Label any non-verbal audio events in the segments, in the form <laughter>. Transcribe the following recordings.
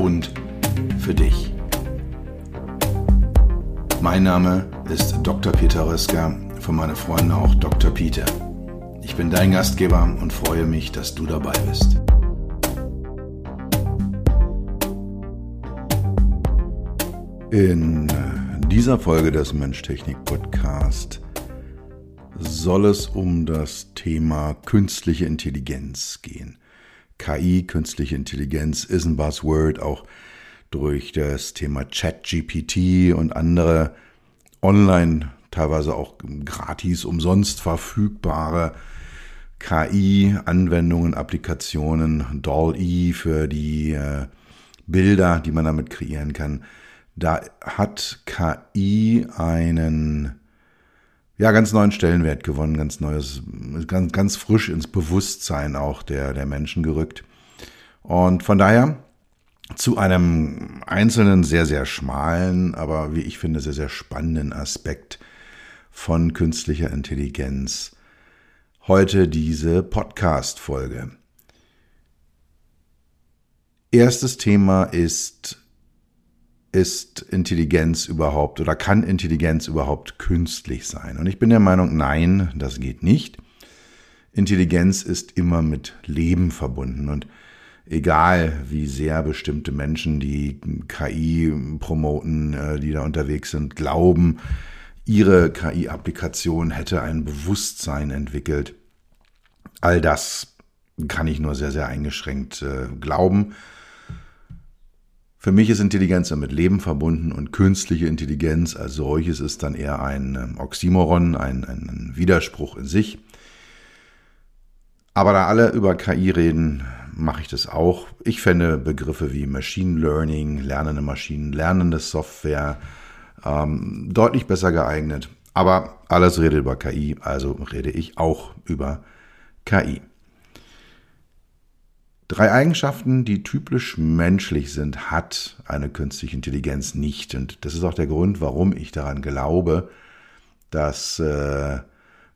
und für dich. Mein Name ist Dr. Peter Röska, von meinen Freunden auch Dr. Peter. Ich bin dein Gastgeber und freue mich, dass du dabei bist. In dieser Folge des Mensch-Technik-Podcast soll es um das Thema künstliche Intelligenz gehen. KI, künstliche Intelligenz, ist ein Buzzword, auch durch das Thema ChatGPT und andere online, teilweise auch gratis, umsonst verfügbare KI-Anwendungen, Applikationen, DALL-E für die äh, Bilder, die man damit kreieren kann. Da hat KI einen ja, ganz neuen Stellenwert gewonnen, ganz neues, ganz, ganz frisch ins Bewusstsein auch der, der Menschen gerückt. Und von daher zu einem einzelnen, sehr, sehr schmalen, aber wie ich finde, sehr, sehr spannenden Aspekt von künstlicher Intelligenz. Heute diese Podcast-Folge. Erstes Thema ist ist Intelligenz überhaupt oder kann Intelligenz überhaupt künstlich sein? Und ich bin der Meinung, nein, das geht nicht. Intelligenz ist immer mit Leben verbunden und egal wie sehr bestimmte Menschen, die KI promoten, äh, die da unterwegs sind, glauben, ihre KI-Applikation hätte ein Bewusstsein entwickelt. All das kann ich nur sehr, sehr eingeschränkt äh, glauben. Für mich ist Intelligenz ja mit Leben verbunden und künstliche Intelligenz als solches ist dann eher ein ähm, Oxymoron, ein, ein Widerspruch in sich. Aber da alle über KI reden, mache ich das auch. Ich fände Begriffe wie Machine Learning, lernende Maschinen, lernende Software ähm, deutlich besser geeignet. Aber alles redet über KI, also rede ich auch über KI. Drei Eigenschaften, die typisch menschlich sind, hat eine künstliche Intelligenz nicht. Und das ist auch der Grund, warum ich daran glaube, dass äh,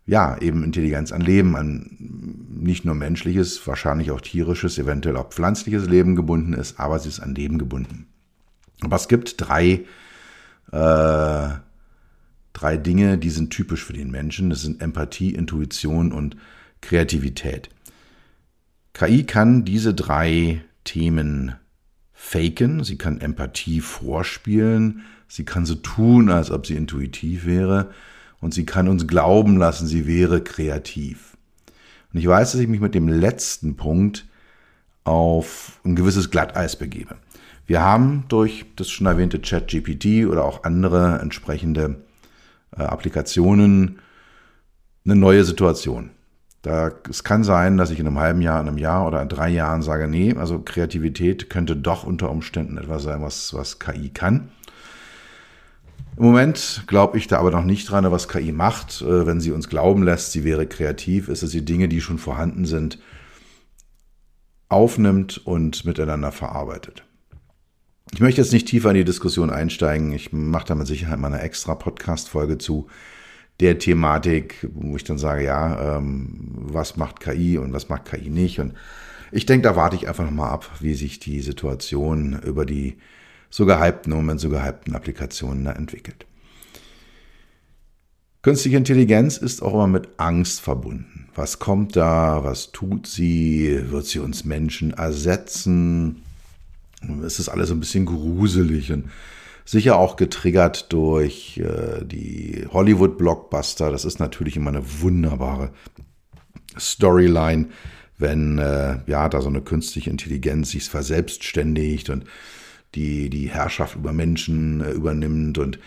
ja eben Intelligenz an Leben, an nicht nur menschliches, wahrscheinlich auch tierisches, eventuell auch pflanzliches Leben gebunden ist, aber sie ist an Leben gebunden. Aber es gibt drei, äh, drei Dinge, die sind typisch für den Menschen. Das sind Empathie, Intuition und Kreativität. KI kann diese drei Themen faken, sie kann Empathie vorspielen, sie kann so tun, als ob sie intuitiv wäre und sie kann uns glauben lassen, sie wäre kreativ. Und ich weiß, dass ich mich mit dem letzten Punkt auf ein gewisses Glatteis begebe. Wir haben durch das schon erwähnte ChatGPT oder auch andere entsprechende äh, Applikationen eine neue Situation. Da, es kann sein, dass ich in einem halben Jahr, in einem Jahr oder in drei Jahren sage, nee, also Kreativität könnte doch unter Umständen etwas sein, was, was KI kann. Im Moment glaube ich da aber noch nicht dran, was KI macht. Äh, wenn sie uns glauben lässt, sie wäre kreativ, ist es die Dinge, die schon vorhanden sind, aufnimmt und miteinander verarbeitet. Ich möchte jetzt nicht tiefer in die Diskussion einsteigen. Ich mache da mit Sicherheit mal eine extra Podcast-Folge zu der Thematik, wo ich dann sage, ja, ähm, was macht KI und was macht KI nicht. Und ich denke, da warte ich einfach nochmal ab, wie sich die Situation über die so gehypten, Moment so gehypten Applikationen da entwickelt. Künstliche Intelligenz ist auch immer mit Angst verbunden. Was kommt da? Was tut sie? Wird sie uns Menschen ersetzen? Es ist alles ein bisschen gruselig und Sicher auch getriggert durch äh, die Hollywood-Blockbuster. Das ist natürlich immer eine wunderbare Storyline, wenn äh, ja da so eine künstliche Intelligenz sich verselbstständigt und die, die Herrschaft über Menschen äh, übernimmt. Und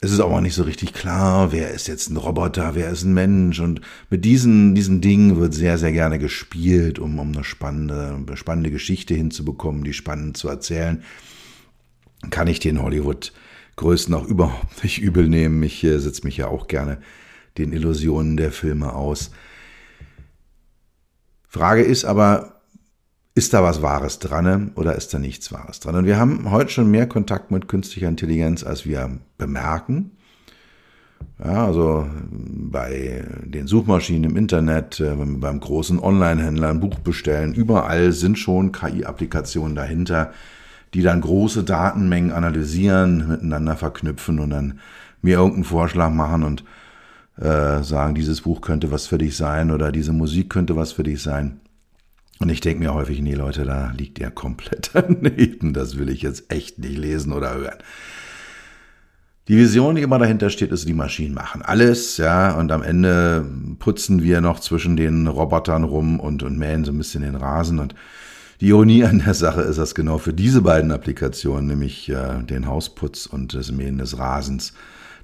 es ist auch nicht so richtig klar, wer ist jetzt ein Roboter, wer ist ein Mensch. Und mit diesen, diesen Dingen wird sehr, sehr gerne gespielt, um, um eine spannende, spannende Geschichte hinzubekommen, die spannend zu erzählen. Kann ich den Hollywood-Größten auch überhaupt nicht übel nehmen. Ich äh, setze mich ja auch gerne den Illusionen der Filme aus. Frage ist aber, ist da was Wahres dran oder ist da nichts Wahres dran? Und wir haben heute schon mehr Kontakt mit künstlicher Intelligenz, als wir bemerken. Ja, also bei den Suchmaschinen im Internet, äh, beim großen Online-Händler ein Buch bestellen, überall sind schon KI-Applikationen dahinter, die dann große Datenmengen analysieren, miteinander verknüpfen und dann mir irgendeinen Vorschlag machen und äh, sagen, dieses Buch könnte was für dich sein oder diese Musik könnte was für dich sein. Und ich denke mir häufig, nee Leute, da liegt ihr komplett <laughs> daneben. Das will ich jetzt echt nicht lesen oder hören. Die Vision, die immer dahinter steht, ist, die Maschinen machen alles, ja, und am Ende putzen wir noch zwischen den Robotern rum und, und mähen so ein bisschen den Rasen. Und die Ironie an der Sache ist, dass genau für diese beiden Applikationen, nämlich äh, den Hausputz und das Mähen des Rasens,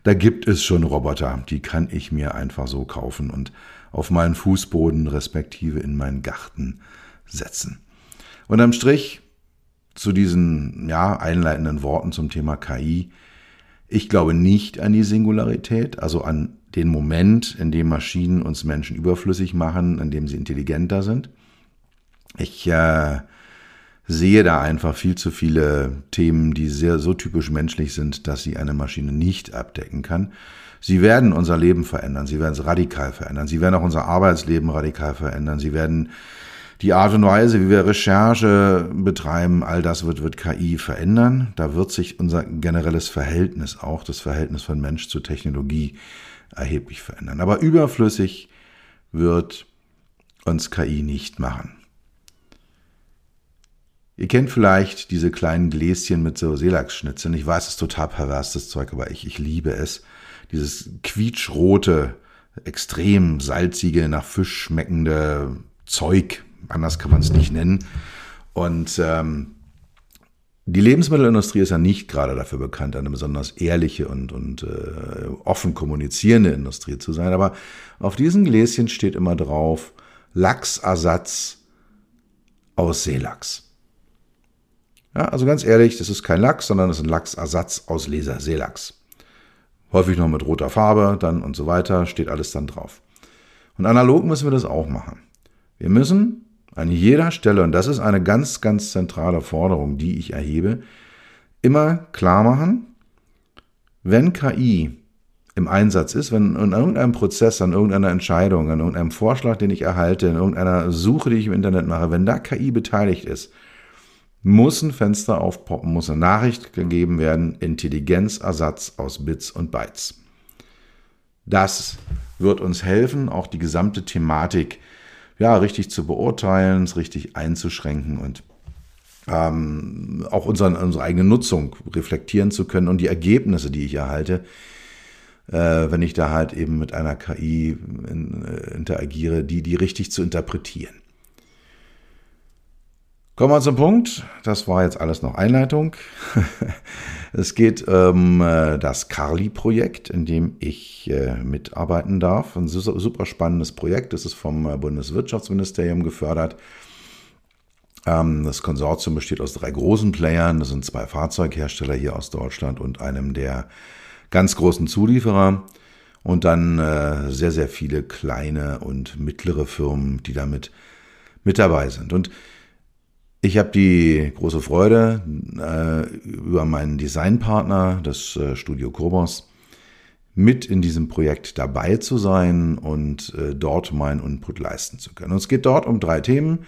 da gibt es schon Roboter, die kann ich mir einfach so kaufen und auf meinen Fußboden respektive in meinen Garten setzen. Und am Strich zu diesen ja, einleitenden Worten zum Thema KI. Ich glaube nicht an die Singularität, also an den Moment, in dem Maschinen uns Menschen überflüssig machen, in dem sie intelligenter sind. Ich äh, sehe da einfach viel zu viele Themen, die sehr so typisch menschlich sind, dass sie eine Maschine nicht abdecken kann. Sie werden unser Leben verändern, sie werden es radikal verändern, sie werden auch unser Arbeitsleben radikal verändern, sie werden die Art und Weise, wie wir Recherche betreiben, all das wird, wird KI verändern. Da wird sich unser generelles Verhältnis, auch das Verhältnis von Mensch zu Technologie, erheblich verändern. Aber überflüssig wird uns KI nicht machen. Ihr kennt vielleicht diese kleinen Gläschen mit so Seelachsschnitzeln. Ich weiß, es ist total pervers, das Zeug, aber ich, ich liebe es. Dieses quietschrote, extrem salzige, nach Fisch schmeckende Zeug, anders kann man es nicht nennen. Und ähm, die Lebensmittelindustrie ist ja nicht gerade dafür bekannt, eine besonders ehrliche und, und äh, offen kommunizierende Industrie zu sein. Aber auf diesen Gläschen steht immer drauf Lachsersatz aus Seelachs. Ja, also ganz ehrlich, das ist kein Lachs, sondern das ist ein Lachsersatz aus Laser Seelachs. Häufig noch mit roter Farbe, dann und so weiter, steht alles dann drauf. Und analog müssen wir das auch machen. Wir müssen an jeder Stelle, und das ist eine ganz, ganz zentrale Forderung, die ich erhebe, immer klar machen, wenn KI im Einsatz ist, wenn in irgendeinem Prozess, an irgendeiner Entscheidung, an irgendeinem Vorschlag, den ich erhalte, in irgendeiner Suche, die ich im Internet mache, wenn da KI beteiligt ist, muss ein Fenster aufpoppen, muss eine Nachricht gegeben werden, Intelligenzersatz aus Bits und Bytes. Das wird uns helfen, auch die gesamte Thematik ja, richtig zu beurteilen, es richtig einzuschränken und ähm, auch unseren, unsere eigene Nutzung reflektieren zu können und die Ergebnisse, die ich erhalte, äh, wenn ich da halt eben mit einer KI in, äh, interagiere, die, die richtig zu interpretieren. Kommen wir zum Punkt. Das war jetzt alles noch Einleitung. <laughs> es geht um äh, das Carly-Projekt, in dem ich äh, mitarbeiten darf. Ein super spannendes Projekt. Das ist vom äh, Bundeswirtschaftsministerium gefördert. Ähm, das Konsortium besteht aus drei großen Playern. Das sind zwei Fahrzeughersteller hier aus Deutschland und einem der ganz großen Zulieferer. Und dann sehr, sehr viele kleine und mittlere Firmen, die damit mit dabei sind. Und ich habe die große Freude, äh, über meinen Designpartner, das äh, Studio Kobos, mit in diesem Projekt dabei zu sein und äh, dort meinen Input leisten zu können. Und es geht dort um drei Themen.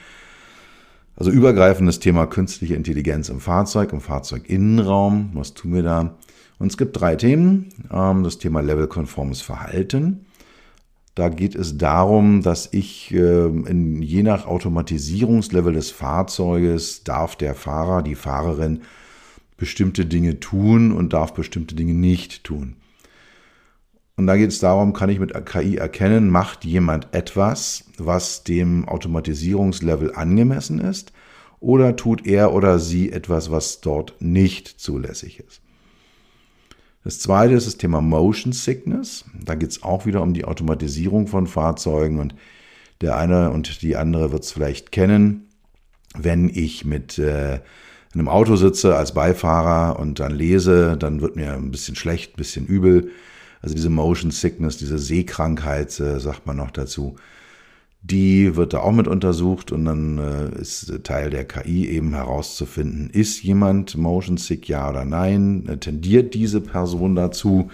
Also übergreifendes Thema künstliche Intelligenz im Fahrzeug, im Fahrzeuginnenraum. Was tun wir da? Und es gibt drei Themen. Ähm, das Thema levelkonformes Verhalten. Da geht es darum, dass ich äh, in, je nach Automatisierungslevel des Fahrzeuges darf der Fahrer, die Fahrerin bestimmte Dinge tun und darf bestimmte Dinge nicht tun. Und da geht es darum, kann ich mit KI erkennen, macht jemand etwas, was dem Automatisierungslevel angemessen ist, oder tut er oder sie etwas, was dort nicht zulässig ist. Das zweite ist das Thema Motion Sickness. Da geht es auch wieder um die Automatisierung von Fahrzeugen und der eine und die andere wird es vielleicht kennen. Wenn ich mit äh, einem Auto sitze als Beifahrer und dann lese, dann wird mir ein bisschen schlecht, ein bisschen übel. Also diese Motion Sickness, diese Sehkrankheit, äh, sagt man noch dazu. Die wird da auch mit untersucht und dann äh, ist Teil der KI eben herauszufinden, ist jemand motion sick, ja oder nein? Äh, tendiert diese Person dazu,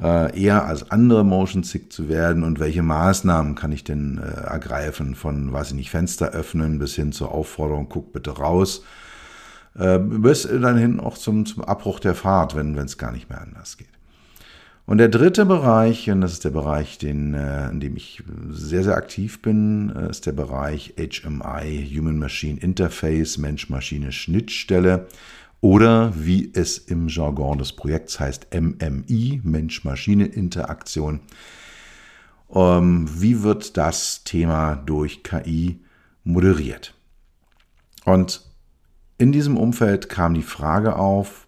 äh, eher als andere motion sick zu werden und welche Maßnahmen kann ich denn äh, ergreifen? Von, weiß ich nicht, Fenster öffnen bis hin zur Aufforderung, guck bitte raus, äh, bis dann hin auch zum, zum Abbruch der Fahrt, wenn es gar nicht mehr anders geht. Und der dritte Bereich, und das ist der Bereich, den, äh, in dem ich sehr, sehr aktiv bin, äh, ist der Bereich HMI, Human Machine Interface, Mensch-Maschine-Schnittstelle oder wie es im Jargon des Projekts heißt, MMI, Mensch-Maschine-Interaktion. Ähm, wie wird das Thema durch KI moderiert? Und in diesem Umfeld kam die Frage auf,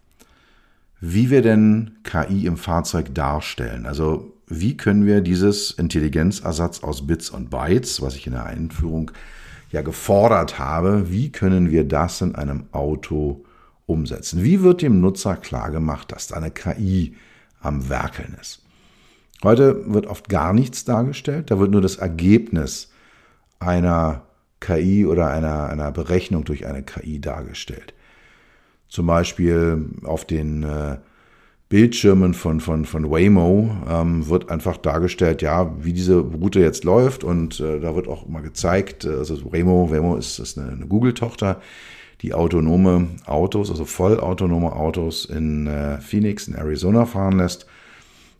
wie wir denn KI im Fahrzeug darstellen. Also wie können wir dieses Intelligenzersatz aus Bits und Bytes, was ich in der Einführung ja gefordert habe, wie können wir das in einem Auto umsetzen? Wie wird dem Nutzer klargemacht, dass da eine KI am Werkeln ist? Heute wird oft gar nichts dargestellt, da wird nur das Ergebnis einer KI oder einer, einer Berechnung durch eine KI dargestellt. Zum Beispiel auf den äh, Bildschirmen von, von, von Waymo ähm, wird einfach dargestellt, ja, wie diese Route jetzt läuft und äh, da wird auch mal gezeigt, äh, also Waymo, Waymo ist, ist eine, eine Google-Tochter, die autonome Autos, also vollautonome Autos in äh, Phoenix in Arizona fahren lässt.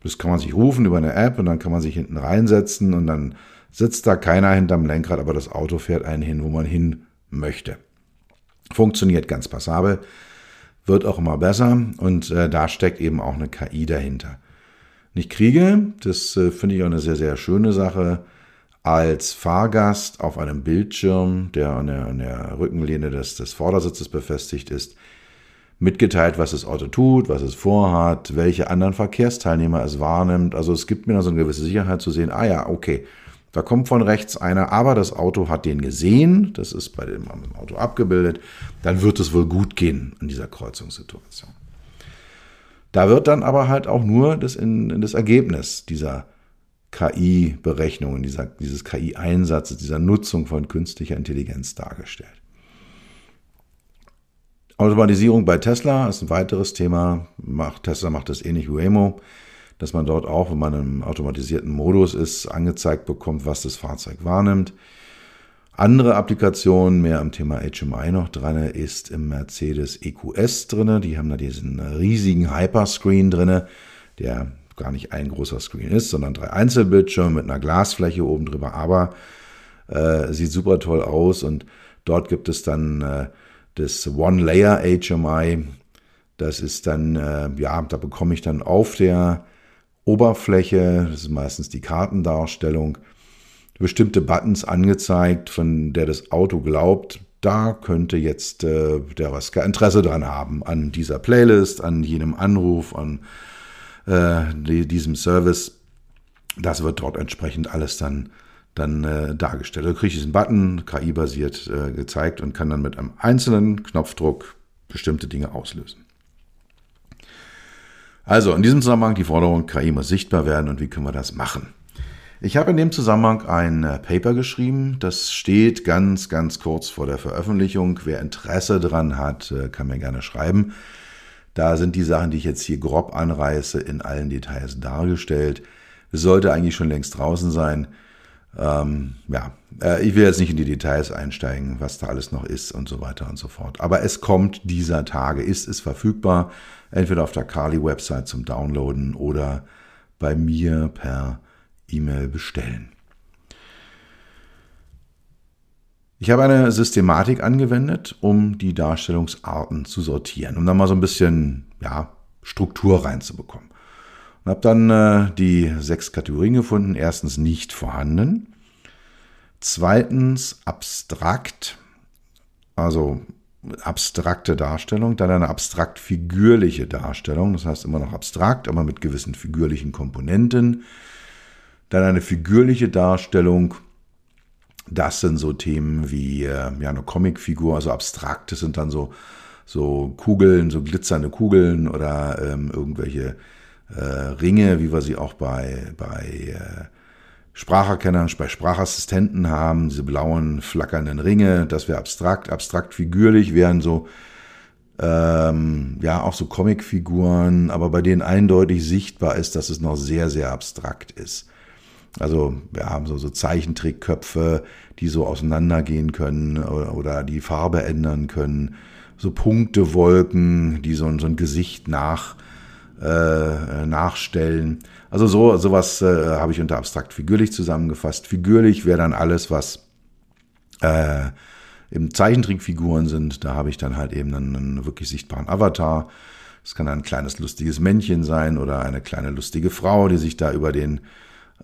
Das kann man sich rufen über eine App und dann kann man sich hinten reinsetzen und dann sitzt da keiner hinterm Lenkrad, aber das Auto fährt einen hin, wo man hin möchte. Funktioniert ganz passabel wird auch immer besser und äh, da steckt eben auch eine KI dahinter. Und ich kriege, das äh, finde ich auch eine sehr, sehr schöne Sache, als Fahrgast auf einem Bildschirm, der an der, an der Rückenlehne des, des Vordersitzes befestigt ist, mitgeteilt, was das Auto tut, was es vorhat, welche anderen Verkehrsteilnehmer es wahrnimmt. Also es gibt mir da so eine gewisse Sicherheit zu sehen, ah ja, okay, da kommt von rechts einer, aber das Auto hat den gesehen, das ist bei dem Auto abgebildet, dann wird es wohl gut gehen in dieser Kreuzungssituation. Da wird dann aber halt auch nur das, in, das Ergebnis dieser KI-Berechnungen, dieser, dieses KI-Einsatzes, dieser Nutzung von künstlicher Intelligenz dargestellt. Automatisierung bei Tesla ist ein weiteres Thema. Tesla macht das ähnlich wie Waymo dass man dort auch, wenn man im automatisierten Modus ist, angezeigt bekommt, was das Fahrzeug wahrnimmt. Andere Applikationen, mehr am Thema HMI noch dran, ist im Mercedes EQS drin. Die haben da diesen riesigen Hyperscreen drin, der gar nicht ein großer Screen ist, sondern drei Einzelbildschirme mit einer Glasfläche oben drüber, aber äh, sieht super toll aus und dort gibt es dann äh, das One-Layer HMI. Das ist dann, äh, ja, da bekomme ich dann auf der Oberfläche, das ist meistens die Kartendarstellung, bestimmte Buttons angezeigt, von der das Auto glaubt, da könnte jetzt äh, der Rasker Interesse dran haben, an dieser Playlist, an jenem Anruf, an äh, die, diesem Service. Das wird dort entsprechend alles dann, dann äh, dargestellt. Da kriege ich diesen Button, KI-basiert äh, gezeigt und kann dann mit einem einzelnen Knopfdruck bestimmte Dinge auslösen. Also in diesem Zusammenhang die Forderung, KI muss sichtbar werden und wie können wir das machen? Ich habe in dem Zusammenhang ein äh, Paper geschrieben, das steht ganz, ganz kurz vor der Veröffentlichung. Wer Interesse dran hat, äh, kann mir gerne schreiben. Da sind die Sachen, die ich jetzt hier grob anreiße, in allen Details dargestellt. Es sollte eigentlich schon längst draußen sein. Ähm, ja, äh, ich will jetzt nicht in die Details einsteigen, was da alles noch ist und so weiter und so fort. Aber es kommt dieser Tage, ist es verfügbar entweder auf der Kali-Website zum Downloaden oder bei mir per E-Mail bestellen. Ich habe eine Systematik angewendet, um die Darstellungsarten zu sortieren, um da mal so ein bisschen ja, Struktur reinzubekommen. Und habe dann äh, die sechs Kategorien gefunden. Erstens nicht vorhanden. Zweitens abstrakt, also abstrakte Darstellung, dann eine abstrakt-figürliche Darstellung, das heißt immer noch abstrakt, aber mit gewissen figürlichen Komponenten. Dann eine figürliche Darstellung, das sind so Themen wie äh, ja, eine Comicfigur, also abstrakt, das sind dann so, so Kugeln, so glitzernde Kugeln oder ähm, irgendwelche äh, Ringe, wie wir sie auch bei, bei äh, Spracherkennern, bei Sprachassistenten haben, diese blauen flackernden Ringe, das wäre abstrakt, abstrakt figürlich wären so, ähm, ja, auch so Comicfiguren, aber bei denen eindeutig sichtbar ist, dass es noch sehr, sehr abstrakt ist. Also wir haben so, so Zeichentrickköpfe, die so auseinandergehen können oder, oder die Farbe ändern können. So Punktewolken, die so, so ein Gesicht nach, äh, nachstellen. Also so sowas äh, habe ich unter abstrakt figürlich zusammengefasst. Figürlich wäre dann alles, was äh, im Zeichentrickfiguren sind. Da habe ich dann halt eben einen, einen wirklich sichtbaren Avatar. Es kann ein kleines lustiges Männchen sein oder eine kleine lustige Frau, die sich da über den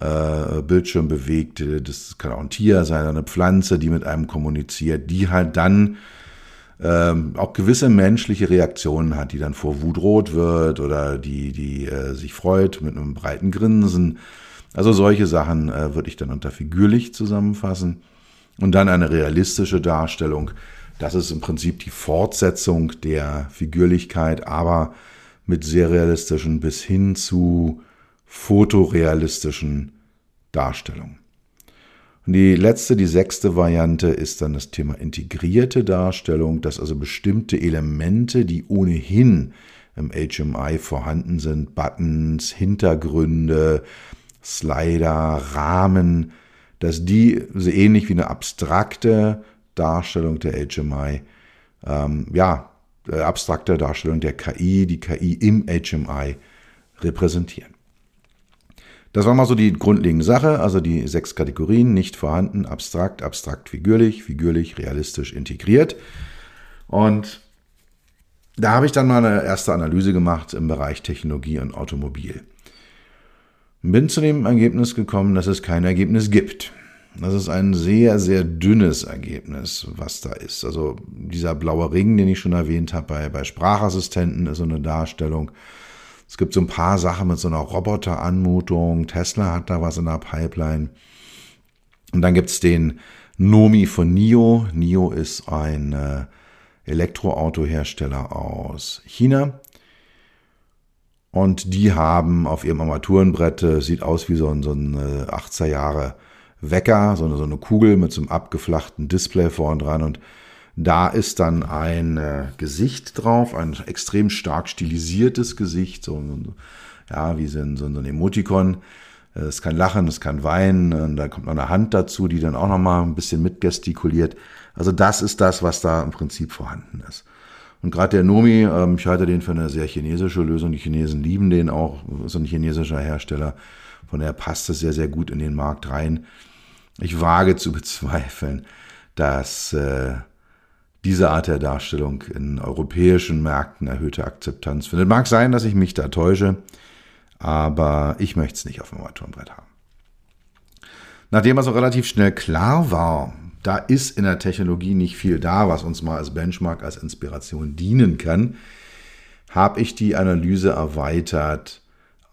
äh, Bildschirm bewegt. Das kann auch ein Tier sein, eine Pflanze, die mit einem kommuniziert, die halt dann ähm, auch gewisse menschliche Reaktionen hat, die dann vor Wut rot wird oder die, die äh, sich freut mit einem breiten Grinsen. Also solche Sachen äh, würde ich dann unter figürlich zusammenfassen. Und dann eine realistische Darstellung. Das ist im Prinzip die Fortsetzung der Figürlichkeit, aber mit sehr realistischen bis hin zu fotorealistischen Darstellungen. Die letzte, die sechste Variante ist dann das Thema integrierte Darstellung, dass also bestimmte Elemente, die ohnehin im HMI vorhanden sind, Buttons, Hintergründe, Slider, Rahmen, dass die so ähnlich wie eine abstrakte Darstellung der HMI, ähm, ja, äh, abstrakte Darstellung der KI, die KI im HMI repräsentieren. Das war mal so die grundlegende Sache, also die sechs Kategorien, nicht vorhanden, abstrakt, abstrakt, figürlich, figürlich, realistisch, integriert. Und da habe ich dann mal eine erste Analyse gemacht im Bereich Technologie und Automobil. Bin zu dem Ergebnis gekommen, dass es kein Ergebnis gibt. Das ist ein sehr, sehr dünnes Ergebnis, was da ist. Also dieser blaue Ring, den ich schon erwähnt habe bei, bei Sprachassistenten, ist so eine Darstellung. Es gibt so ein paar Sachen mit so einer Roboteranmutung. Tesla hat da was in der Pipeline. Und dann gibt es den Nomi von NIO. NIO ist ein äh, Elektroautohersteller aus China. Und die haben auf ihrem Armaturenbrett, äh, sieht aus wie so ein, so ein äh, 80er Jahre Wecker, so eine, so eine Kugel mit so einem abgeflachten Display vorn dran. Und da ist dann ein äh, Gesicht drauf, ein extrem stark stilisiertes Gesicht, so, ja, wie so ein, so ein Emotikon. Äh, es kann lachen, es kann weinen, und da kommt noch eine Hand dazu, die dann auch noch mal ein bisschen mitgestikuliert. Also das ist das, was da im Prinzip vorhanden ist. Und gerade der Nomi, ähm, ich halte den für eine sehr chinesische Lösung. Die Chinesen lieben den auch, ist ein chinesischer Hersteller. Von daher passt es sehr, sehr gut in den Markt rein. Ich wage zu bezweifeln, dass äh, diese Art der Darstellung in europäischen Märkten erhöhte Akzeptanz findet. Mag sein, dass ich mich da täusche, aber ich möchte es nicht auf dem Armaturenbrett haben. Nachdem also relativ schnell klar war, da ist in der Technologie nicht viel da, was uns mal als Benchmark, als Inspiration dienen kann, habe ich die Analyse erweitert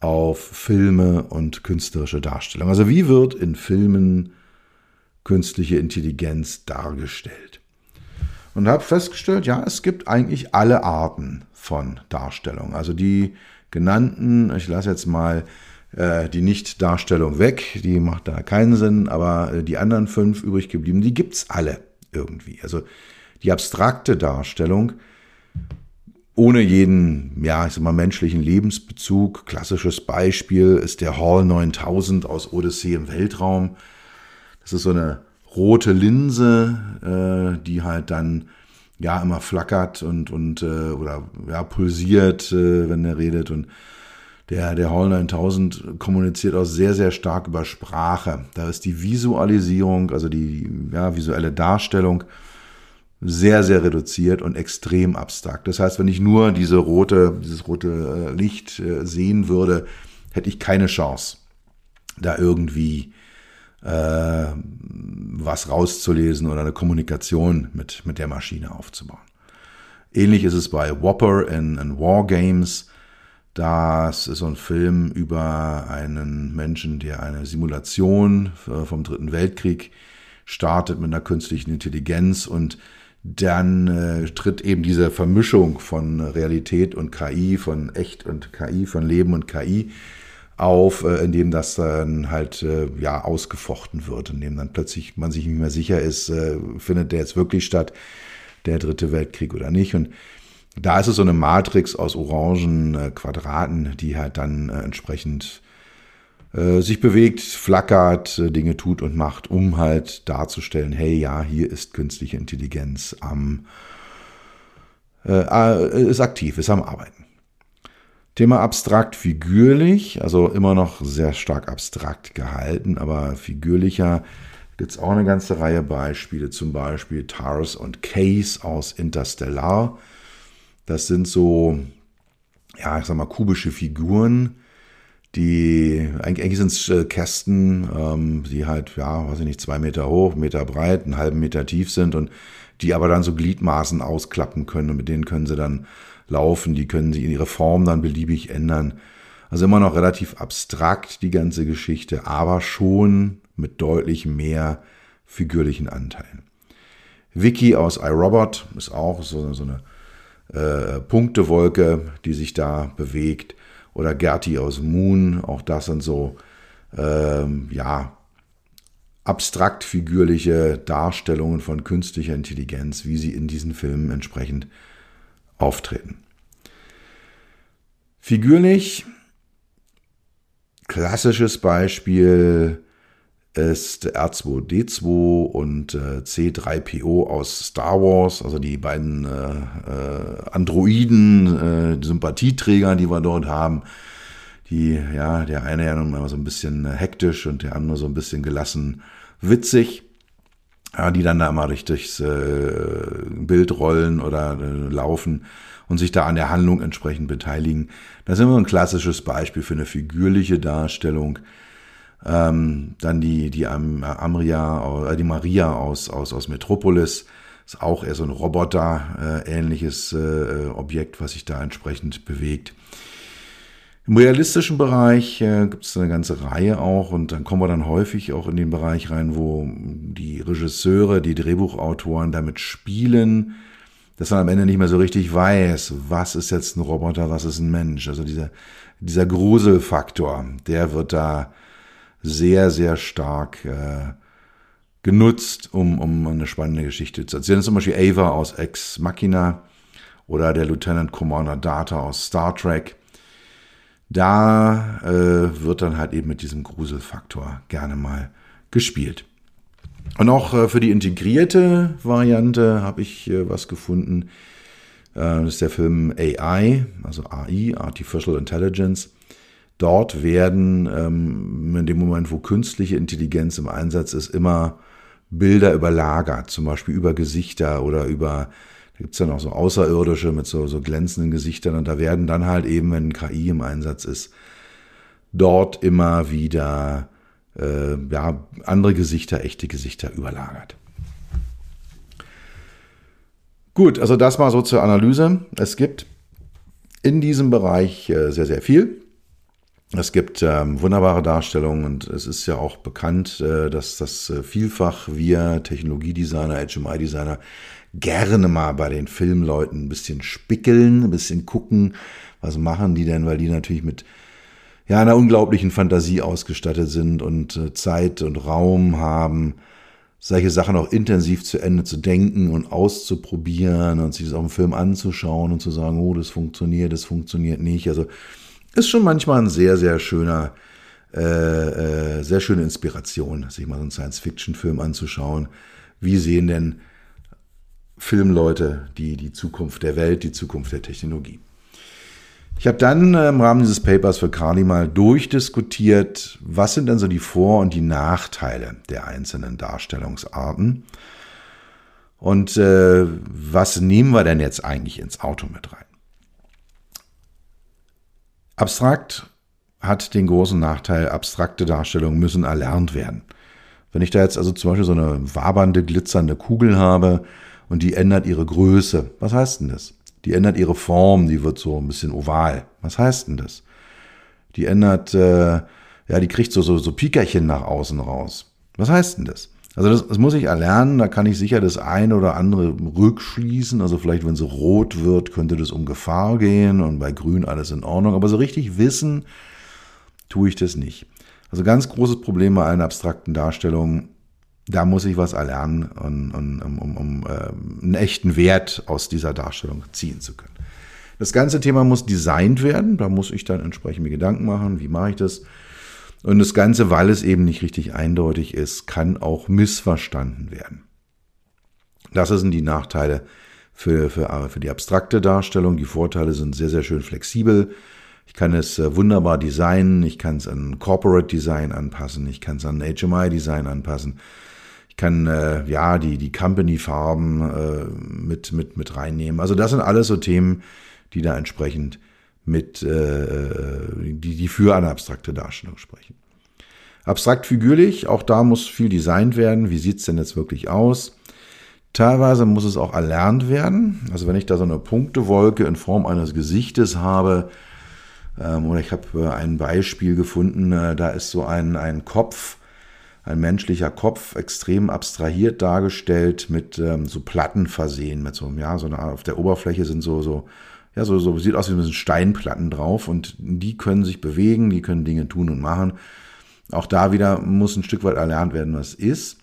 auf Filme und künstlerische Darstellung. Also wie wird in Filmen künstliche Intelligenz dargestellt? Und habe festgestellt, ja, es gibt eigentlich alle Arten von Darstellung. Also die genannten, ich lasse jetzt mal äh, die Nicht-Darstellung weg, die macht da keinen Sinn, aber äh, die anderen fünf übrig geblieben, die gibt's alle irgendwie. Also die abstrakte Darstellung ohne jeden, ja, ich sag mal, menschlichen Lebensbezug. Klassisches Beispiel ist der Hall 9000 aus Odyssee im Weltraum. Das ist so eine rote Linse, äh, die halt dann ja immer flackert und und äh, oder ja pulsiert, äh, wenn er redet und der, der Hall 9000 kommuniziert auch sehr, sehr stark über Sprache. Da ist die Visualisierung, also die ja, visuelle Darstellung, sehr, sehr reduziert und extrem abstrakt. Das heißt, wenn ich nur diese rote, dieses rote äh, Licht äh, sehen würde, hätte ich keine Chance, da irgendwie äh, was rauszulesen oder eine Kommunikation mit, mit der Maschine aufzubauen. Ähnlich ist es bei Whopper in, in War Games. Das ist so ein Film über einen Menschen, der eine Simulation äh, vom Dritten Weltkrieg startet mit einer künstlichen Intelligenz und dann äh, tritt eben diese Vermischung von Realität und KI, von Echt und KI, von Leben und KI auf, äh, indem das dann halt äh, ja ausgefochten wird, indem dann plötzlich man sich nicht mehr sicher ist, äh, findet der jetzt wirklich statt, der dritte Weltkrieg oder nicht. Und da ist es so eine Matrix aus orangen äh, Quadraten, die halt dann äh, entsprechend äh, sich bewegt, flackert, äh, Dinge tut und macht, um halt darzustellen, hey, ja, hier ist künstliche Intelligenz am äh, ist aktiv, ist am Arbeiten. Thema abstrakt figürlich, also immer noch sehr stark abstrakt gehalten, aber figürlicher gibt es auch eine ganze Reihe Beispiele, zum Beispiel Tars und Case aus Interstellar. Das sind so, ja, ich sag mal, kubische Figuren, die, eigentlich sind es äh, Kästen, ähm, die halt, ja, weiß ich nicht, zwei Meter hoch, Meter breit, einen halben Meter tief sind und die aber dann so Gliedmaßen ausklappen können und mit denen können sie dann laufen, die können sie in ihre Form dann beliebig ändern. Also immer noch relativ abstrakt die ganze Geschichte, aber schon mit deutlich mehr figürlichen Anteilen. Vicky aus iRobot ist auch so, so eine äh, Punktewolke, die sich da bewegt. Oder Gerti aus Moon, auch das sind so, ähm, ja, abstrakt figürliche Darstellungen von künstlicher Intelligenz, wie sie in diesen Filmen entsprechend auftreten. Figürlich, klassisches Beispiel ist R2D2 und äh, C3PO aus Star Wars, also die beiden äh, äh, Androiden, äh, Sympathieträger, die wir dort haben. Die, ja, der eine ja nun mal so ein bisschen hektisch und der andere so ein bisschen gelassen witzig. Ja, die dann da mal durchs äh, Bild rollen oder äh, laufen und sich da an der Handlung entsprechend beteiligen. Das ist immer ein klassisches Beispiel für eine figürliche Darstellung ähm, dann die, die Am Amria, äh, die Maria aus, aus, aus Metropolis. Ist auch eher so ein Roboter-ähnliches äh, äh, Objekt, was sich da entsprechend bewegt. Im realistischen Bereich äh, gibt es eine ganze Reihe auch und dann kommen wir dann häufig auch in den Bereich rein, wo die Regisseure, die Drehbuchautoren damit spielen, dass man am Ende nicht mehr so richtig weiß, was ist jetzt ein Roboter, was ist ein Mensch. Also dieser, dieser Gruselfaktor, der wird da sehr, sehr stark äh, genutzt, um, um eine spannende Geschichte zu erzählen. Zum Beispiel Ava aus Ex Machina oder der Lieutenant Commander Data aus Star Trek. Da äh, wird dann halt eben mit diesem Gruselfaktor gerne mal gespielt. Und auch äh, für die integrierte Variante habe ich äh, was gefunden. Äh, das ist der Film AI, also AI, Artificial Intelligence. Dort werden ähm, in dem Moment, wo künstliche Intelligenz im Einsatz ist, immer Bilder überlagert, zum Beispiel über Gesichter oder über, da gibt's dann auch so Außerirdische mit so, so glänzenden Gesichtern und da werden dann halt eben, wenn KI im Einsatz ist, dort immer wieder äh, ja, andere Gesichter, echte Gesichter überlagert. Gut, also das mal so zur Analyse. Es gibt in diesem Bereich äh, sehr, sehr viel. Es gibt ähm, wunderbare Darstellungen und es ist ja auch bekannt, äh, dass das äh, vielfach wir Technologiedesigner, HMI-Designer gerne mal bei den Filmleuten ein bisschen spickeln, ein bisschen gucken, was machen die denn, weil die natürlich mit ja, einer unglaublichen Fantasie ausgestattet sind und äh, Zeit und Raum haben, solche Sachen auch intensiv zu Ende zu denken und auszuprobieren und sich das auf dem Film anzuschauen und zu sagen, oh, das funktioniert, das funktioniert nicht. Also ist schon manchmal ein sehr, sehr schöner, äh, äh, sehr schöne Inspiration, sich mal so einen Science-Fiction-Film anzuschauen. Wie sehen denn Filmleute die, die Zukunft der Welt, die Zukunft der Technologie? Ich habe dann äh, im Rahmen dieses Papers für Carly mal durchdiskutiert, was sind denn so die Vor- und die Nachteile der einzelnen Darstellungsarten und äh, was nehmen wir denn jetzt eigentlich ins Auto mit rein? Abstrakt hat den großen Nachteil, abstrakte Darstellungen müssen erlernt werden. Wenn ich da jetzt also zum Beispiel so eine wabernde, glitzernde Kugel habe und die ändert ihre Größe, was heißt denn das? Die ändert ihre Form, die wird so ein bisschen oval. Was heißt denn das? Die ändert, äh, ja, die kriegt so, so, so Piekerchen nach außen raus. Was heißt denn das? Also das, das muss ich erlernen, da kann ich sicher das eine oder andere rückschließen. Also vielleicht, wenn sie rot wird, könnte das um Gefahr gehen und bei grün alles in Ordnung. Aber so richtig wissen tue ich das nicht. Also ganz großes Problem bei allen abstrakten Darstellungen, da muss ich was erlernen, um, um, um, um äh, einen echten Wert aus dieser Darstellung ziehen zu können. Das ganze Thema muss designt werden, da muss ich dann entsprechende Gedanken machen, wie mache ich das. Und das Ganze, weil es eben nicht richtig eindeutig ist, kann auch missverstanden werden. Das sind die Nachteile für, für, für die abstrakte Darstellung. Die Vorteile sind sehr, sehr schön flexibel. Ich kann es äh, wunderbar designen, ich kann es an Corporate Design anpassen, ich kann es an HMI Design anpassen. Ich kann äh, ja die, die Company-Farben äh, mit, mit, mit reinnehmen. Also das sind alles so Themen, die da entsprechend mit, äh, die, die für eine abstrakte Darstellung sprechen. Abstrakt figürlich, auch da muss viel designt werden. Wie sieht's denn jetzt wirklich aus? Teilweise muss es auch erlernt werden. Also wenn ich da so eine Punktewolke in Form eines Gesichtes habe, ähm, oder ich habe äh, ein Beispiel gefunden, äh, da ist so ein, ein Kopf, ein menschlicher Kopf, extrem abstrahiert dargestellt, mit ähm, so Platten versehen, mit so, ja, so eine, auf der Oberfläche sind so, so ja, so, so sieht aus wie ein Steinplatten drauf und die können sich bewegen, die können Dinge tun und machen. Auch da wieder muss ein Stück weit erlernt werden, was ist.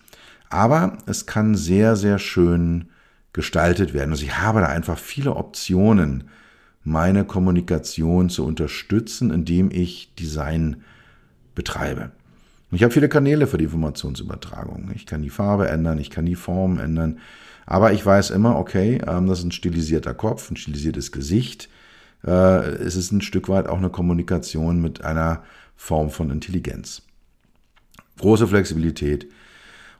Aber es kann sehr, sehr schön gestaltet werden. Also ich habe da einfach viele Optionen, meine Kommunikation zu unterstützen, indem ich Design betreibe. Und ich habe viele Kanäle für die Informationsübertragung. Ich kann die Farbe ändern, ich kann die Form ändern. Aber ich weiß immer, okay, ähm, das ist ein stilisierter Kopf, ein stilisiertes Gesicht. Äh, es ist ein Stück weit auch eine Kommunikation mit einer Form von Intelligenz. Große Flexibilität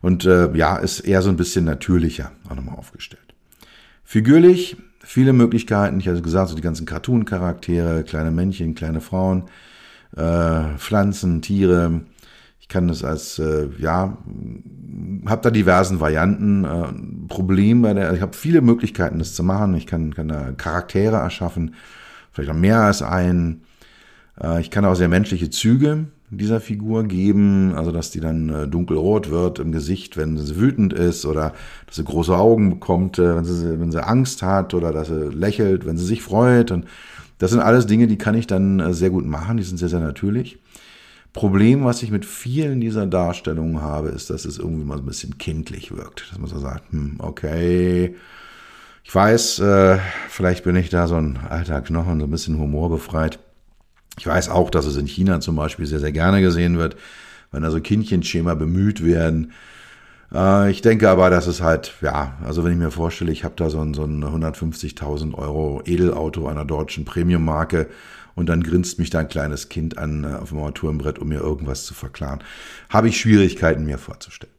und äh, ja, ist eher so ein bisschen natürlicher auch nochmal aufgestellt. Figürlich viele Möglichkeiten. Ich hatte gesagt, so die ganzen Cartoon-Charaktere, kleine Männchen, kleine Frauen, äh, Pflanzen, Tiere, ich kann das als, äh, ja, habe da diversen Varianten. Äh, Problem bei der, ich habe viele Möglichkeiten, das zu machen. Ich kann, kann da Charaktere erschaffen, vielleicht auch mehr als einen. Äh, ich kann auch sehr menschliche Züge dieser Figur geben, also dass die dann äh, dunkelrot wird im Gesicht, wenn sie wütend ist oder dass sie große Augen bekommt, äh, wenn, sie, wenn sie Angst hat oder dass sie lächelt, wenn sie sich freut. Und das sind alles Dinge, die kann ich dann äh, sehr gut machen, die sind sehr, sehr natürlich. Problem, was ich mit vielen dieser Darstellungen habe, ist, dass es irgendwie mal so ein bisschen kindlich wirkt. Dass man so sagt, hm, okay, ich weiß, äh, vielleicht bin ich da so ein alter Knochen, so ein bisschen humorbefreit. Ich weiß auch, dass es in China zum Beispiel sehr, sehr gerne gesehen wird, wenn da so Kindchenschema bemüht werden. Äh, ich denke aber, dass es halt, ja, also wenn ich mir vorstelle, ich habe da so ein, so ein 150.000 Euro Edelauto einer deutschen Premium-Marke und dann grinst mich da ein kleines Kind an äh, auf dem Armaturenbrett, um mir irgendwas zu verklaren. Habe ich Schwierigkeiten mir vorzustellen.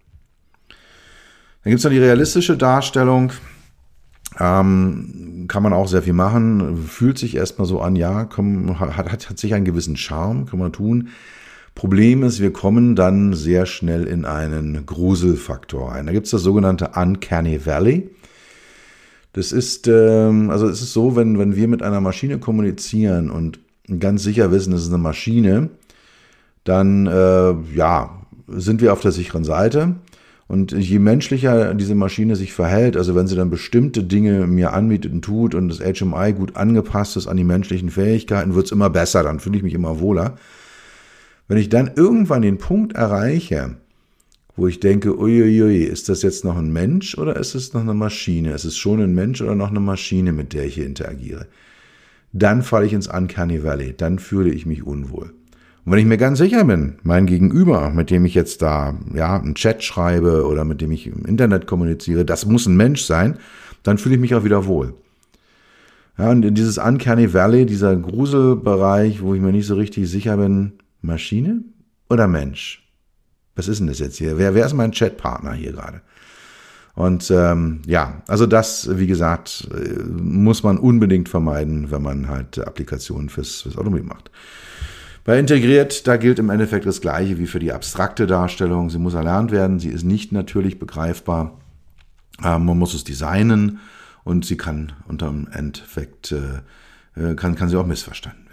Dann gibt es noch die realistische Darstellung. Ähm, kann man auch sehr viel machen. Fühlt sich erstmal so an, ja, komm, hat, hat, hat sich einen gewissen Charme, kann man tun. Problem ist, wir kommen dann sehr schnell in einen Gruselfaktor rein. Da gibt es das sogenannte Uncanny Valley. Das ist, ähm, also es ist so, wenn, wenn wir mit einer Maschine kommunizieren und ganz sicher wissen, es ist eine Maschine, dann äh, ja, sind wir auf der sicheren Seite. Und je menschlicher diese Maschine sich verhält, also wenn sie dann bestimmte Dinge mir anbietet und tut und das HMI gut angepasst ist an die menschlichen Fähigkeiten, wird es immer besser, dann fühle ich mich immer wohler. Wenn ich dann irgendwann den Punkt erreiche, wo ich denke, uiuiui, ist das jetzt noch ein Mensch oder ist es noch eine Maschine? Ist es schon ein Mensch oder noch eine Maschine, mit der ich hier interagiere? Dann falle ich ins Uncanny Valley, dann fühle ich mich unwohl. Und wenn ich mir ganz sicher bin, mein Gegenüber, mit dem ich jetzt da ja einen Chat schreibe oder mit dem ich im Internet kommuniziere, das muss ein Mensch sein, dann fühle ich mich auch wieder wohl. Ja, und in dieses Uncanny Valley, dieser Gruselbereich, wo ich mir nicht so richtig sicher bin, Maschine oder Mensch? Was ist denn das jetzt hier? Wer, wer ist mein Chatpartner hier gerade? Und ähm, ja, also das, wie gesagt, äh, muss man unbedingt vermeiden, wenn man halt Applikationen fürs, fürs Automobil macht. Bei integriert, da gilt im Endeffekt das Gleiche wie für die abstrakte Darstellung. Sie muss erlernt werden, sie ist nicht natürlich begreifbar. Ähm, man muss es designen und sie kann unter dem Endeffekt, äh, äh, kann, kann sie auch missverstanden.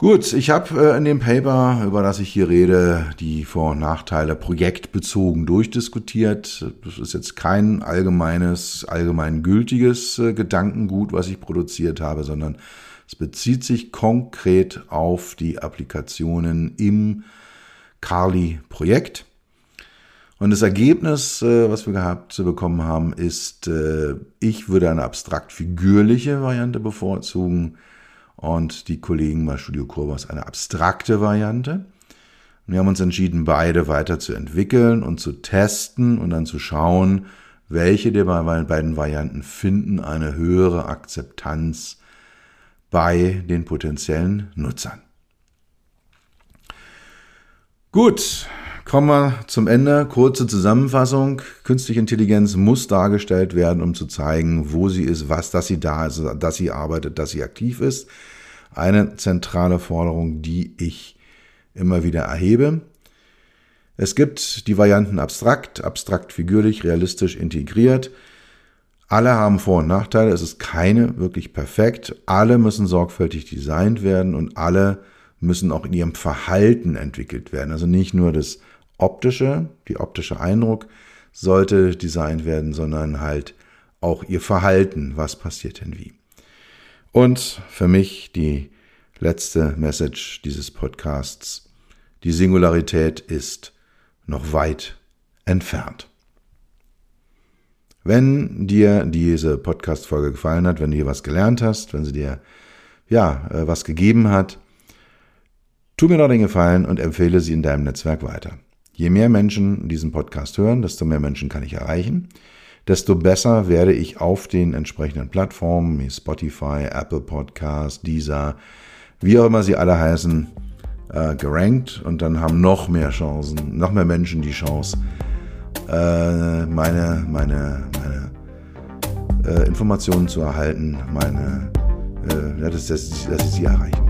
Gut, ich habe äh, in dem Paper, über das ich hier rede, die Vor- und Nachteile projektbezogen durchdiskutiert. Das ist jetzt kein allgemeines, allgemeingültiges äh, Gedankengut, was ich produziert habe, sondern es bezieht sich konkret auf die Applikationen im Carly-Projekt. Und das Ergebnis, äh, was wir gehabt bekommen haben, ist, äh, ich würde eine abstrakt-figürliche Variante bevorzugen und die Kollegen bei Studio Kurbas eine abstrakte Variante. wir haben uns entschieden, beide weiterzuentwickeln und zu testen und dann zu schauen, welche der beiden Varianten finden eine höhere Akzeptanz bei den potenziellen Nutzern. Gut, kommen wir zum Ende. Kurze Zusammenfassung. Künstliche Intelligenz muss dargestellt werden, um zu zeigen, wo sie ist, was, dass sie da ist, dass sie arbeitet, dass sie aktiv ist. Eine zentrale Forderung, die ich immer wieder erhebe. Es gibt die Varianten abstrakt, abstrakt figürlich, realistisch integriert. Alle haben Vor- und Nachteile. Es ist keine wirklich perfekt. Alle müssen sorgfältig designt werden und alle müssen auch in ihrem Verhalten entwickelt werden. Also nicht nur das optische, die optische Eindruck sollte designt werden, sondern halt auch ihr Verhalten, was passiert denn wie. Und für mich die letzte Message dieses Podcasts, die Singularität ist noch weit entfernt. Wenn dir diese Podcast-Folge gefallen hat, wenn du hier was gelernt hast, wenn sie dir ja äh, was gegeben hat, tu mir doch den Gefallen und empfehle sie in deinem Netzwerk weiter. Je mehr Menschen diesen Podcast hören, desto mehr Menschen kann ich erreichen, desto besser werde ich auf den entsprechenden Plattformen wie Spotify, Apple Podcast, Deezer, wie auch immer sie alle heißen, äh, gerankt. Und dann haben noch mehr Chancen, noch mehr Menschen die Chance, äh, meine, meine, meine äh, Informationen zu erhalten, meine, äh, dass, dass, dass ich sie erreichen